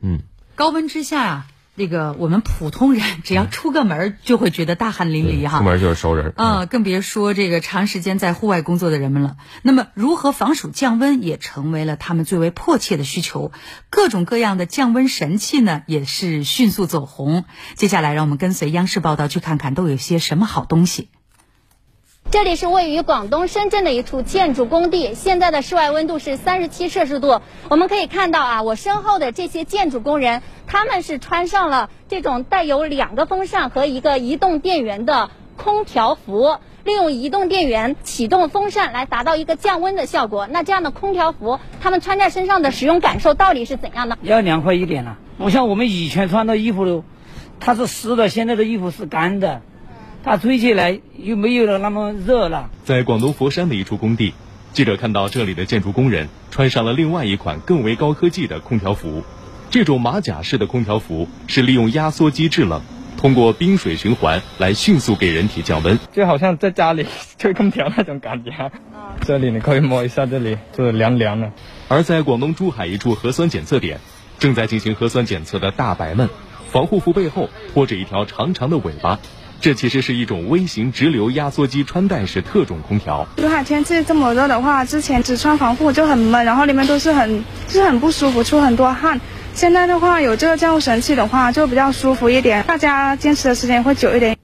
嗯，高温之下啊。那个我们普通人只要出个门就会觉得大汗淋漓哈，出门就是熟人啊，更别说这个长时间在户外工作的人们了。那么，如何防暑降温也成为了他们最为迫切的需求。各种各样的降温神器呢，也是迅速走红。接下来，让我们跟随央视报道去看看都有些什么好东西。这里是位于广东深圳的一处建筑工地，现在的室外温度是三十七摄氏度。我们可以看到啊，我身后的这些建筑工人，他们是穿上了这种带有两个风扇和一个移动电源的空调服，利用移动电源启动风扇来达到一个降温的效果。那这样的空调服，他们穿在身上的使用感受到底是怎样的？要凉快一点了。我像我们以前穿的衣服，它是湿的，现在的衣服是干的。它吹起来又没有了那么热了。在广东佛山的一处工地，记者看到这里的建筑工人穿上了另外一款更为高科技的空调服。这种马甲式的空调服是利用压缩机制冷，通过冰水循环来迅速给人体降温，就好像在家里吹空调那种感觉。这里你可以摸一下，这里是凉凉的。而在广东珠海一处核酸检测点，正在进行核酸检测的大白们，防护服背后拖着一条长长的尾巴。这其实是一种微型直流压缩机穿戴式特种空调。珠海天气这么热的话，之前只穿防护就很闷，然后里面都是很就是很不舒服，出很多汗。现在的话有这个降温神器的话，就比较舒服一点，大家坚持的时间会久一点。